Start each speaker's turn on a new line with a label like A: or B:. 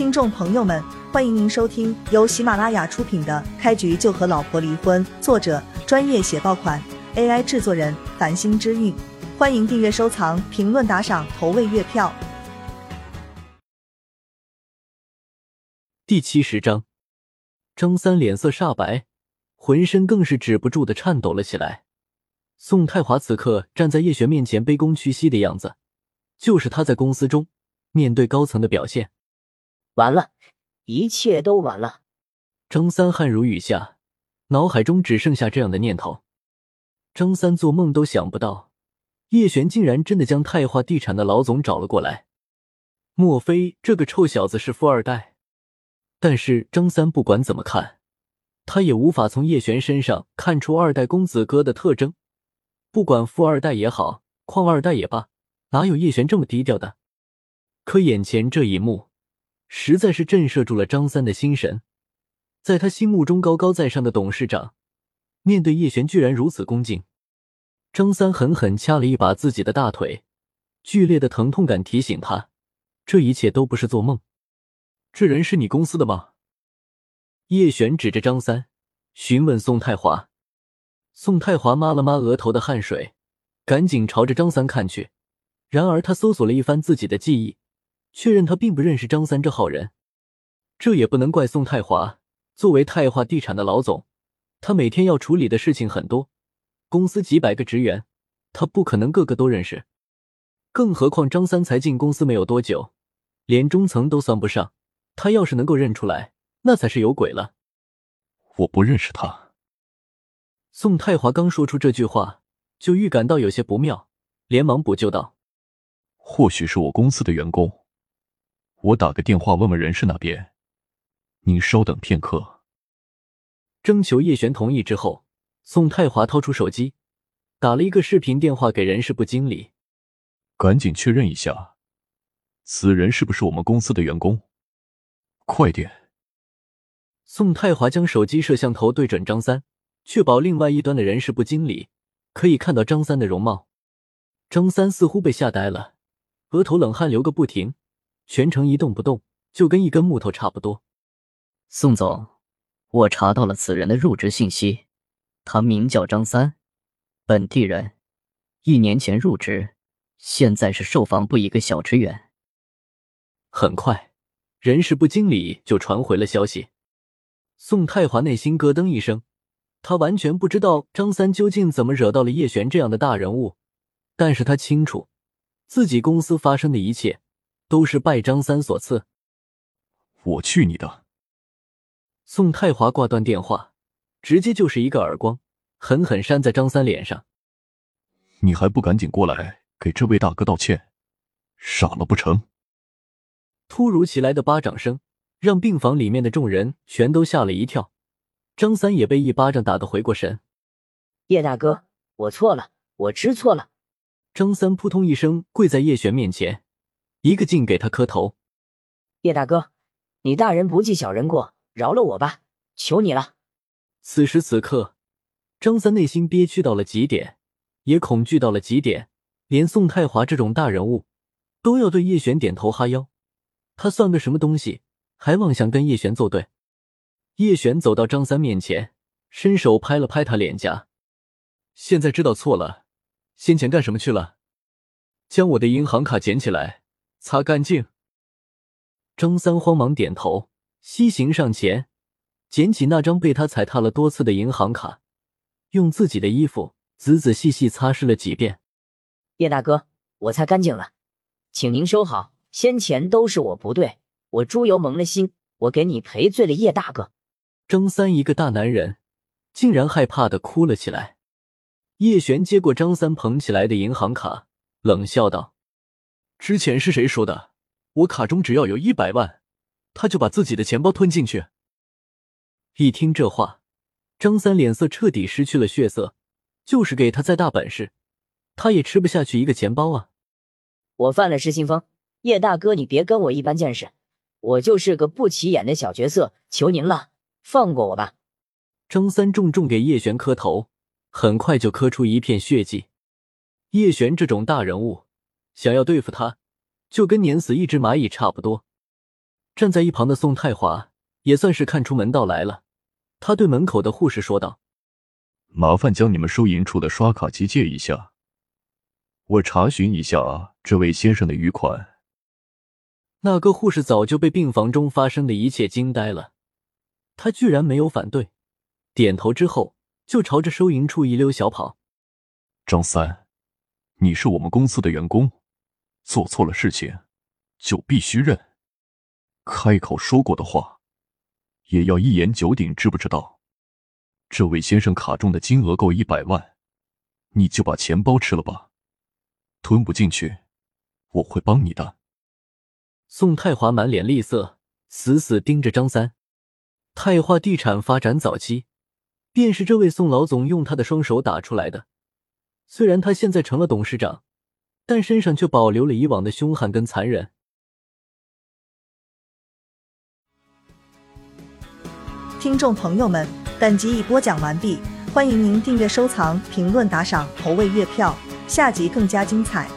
A: 听众朋友们，欢迎您收听由喜马拉雅出品的《开局就和老婆离婚》，作者专业写爆款，AI 制作人繁星之韵。欢迎订阅、收藏、评论、打赏、投喂月票。
B: 第七十章，张三脸色煞白，浑身更是止不住的颤抖了起来。宋太华此刻站在叶璇面前，卑躬屈膝的样子，就是他在公司中面对高层的表现。
C: 完了，一切都完了。
B: 张三汗如雨下，脑海中只剩下这样的念头。张三做梦都想不到，叶璇竟然真的将泰华地产的老总找了过来。莫非这个臭小子是富二代？但是张三不管怎么看，他也无法从叶璇身上看出二代公子哥的特征。不管富二代也好，矿二代也罢，哪有叶璇这么低调的？可眼前这一幕，实在是震慑住了张三的心神。在他心目中高高在上的董事长，面对叶璇居然如此恭敬。张三狠狠掐了一把自己的大腿，剧烈的疼痛感提醒他，这一切都不是做梦。这人是你公司的吗？叶璇指着张三，询问宋太华。宋太华抹了抹额头的汗水，赶紧朝着张三看去。然而他搜索了一番自己的记忆，确认他并不认识张三这号人。这也不能怪宋太华，作为泰华地产的老总，他每天要处理的事情很多，公司几百个职员，他不可能个个都认识。更何况张三才进公司没有多久，连中层都算不上。他要是能够认出来，那才是有鬼了。
D: 我不认识他。
B: 宋太华刚说出这句话，就预感到有些不妙，连忙补救道：“
D: 或许是我公司的员工，我打个电话问问人事那边。您稍等片刻。”
B: 征求叶璇同意之后，宋太华掏出手机，打了一个视频电话给人事部经理：“
D: 赶紧确认一下，此人是不是我们公司的员工？快点！”
B: 宋太华将手机摄像头对准张三。确保另外一端的人事部经理可以看到张三的容貌。张三似乎被吓呆了，额头冷汗流个不停，全程一动不动，就跟一根木头差不多。
C: 宋总，我查到了此人的入职信息，他名叫张三，本地人，一年前入职，现在是售房部一个小职员。
B: 很快，人事部经理就传回了消息。宋太华内心咯噔一声。他完全不知道张三究竟怎么惹到了叶璇这样的大人物，但是他清楚，自己公司发生的一切都是拜张三所赐。
D: 我去你的！
B: 宋太华挂断电话，直接就是一个耳光，狠狠扇在张三脸上。
D: 你还不赶紧过来给这位大哥道歉？傻了不成？
B: 突如其来的巴掌声让病房里面的众人全都吓了一跳。张三也被一巴掌打得回过神。
C: 叶大哥，我错了，我知错了。
B: 张三扑通一声跪在叶璇面前，一个劲给他磕头。
C: 叶大哥，你大人不计小人过，饶了我吧，求你了。
B: 此时此刻，张三内心憋屈到了极点，也恐惧到了极点，连宋太华这种大人物都要对叶璇点头哈腰，他算个什么东西，还妄想跟叶璇作对？叶璇走到张三面前，伸手拍了拍他脸颊。现在知道错了，先前干什么去了？将我的银行卡捡起来，擦干净。张三慌忙点头，西行上前，捡起那张被他踩踏了多次的银行卡，用自己的衣服仔仔细细擦拭了几遍。
C: 叶大哥，我擦干净了，请您收好。先前都是我不对，我猪油蒙了心，我给你赔罪了，叶大哥。
B: 张三一个大男人，竟然害怕的哭了起来。叶璇接过张三捧起来的银行卡，冷笑道：“之前是谁说的？我卡中只要有一百万，他就把自己的钱包吞进去。”一听这话，张三脸色彻底失去了血色。就是给他再大本事，他也吃不下去一个钱包啊！
C: 我犯了失心疯，叶大哥，你别跟我一般见识，我就是个不起眼的小角色，求您了。放过我吧！
B: 张三重重给叶璇磕头，很快就磕出一片血迹。叶璇这种大人物，想要对付他，就跟碾死一只蚂蚁差不多。站在一旁的宋太华也算是看出门道来了，他对门口的护士说道：“
D: 麻烦将你们收银处的刷卡机借一下，我查询一下这位先生的余款。”
B: 那个护士早就被病房中发生的一切惊呆了，他居然没有反对，点头之后就朝着收银处一溜小跑。
D: 张三，你是我们公司的员工，做错了事情就必须认，开口说过的话也要一言九鼎，知不知道？这位先生卡中的金额够一百万，你就把钱包吃了吧，吞不进去，我会帮你的。
B: 宋太华满脸厉色，死死盯着张三。泰化地产发展早期，便是这位宋老总用他的双手打出来的。虽然他现在成了董事长，但身上却保留了以往的凶悍跟残忍。
A: 听众朋友们，本集已播讲完毕，欢迎您订阅、收藏、评论、打赏、投喂月票，下集更加精彩。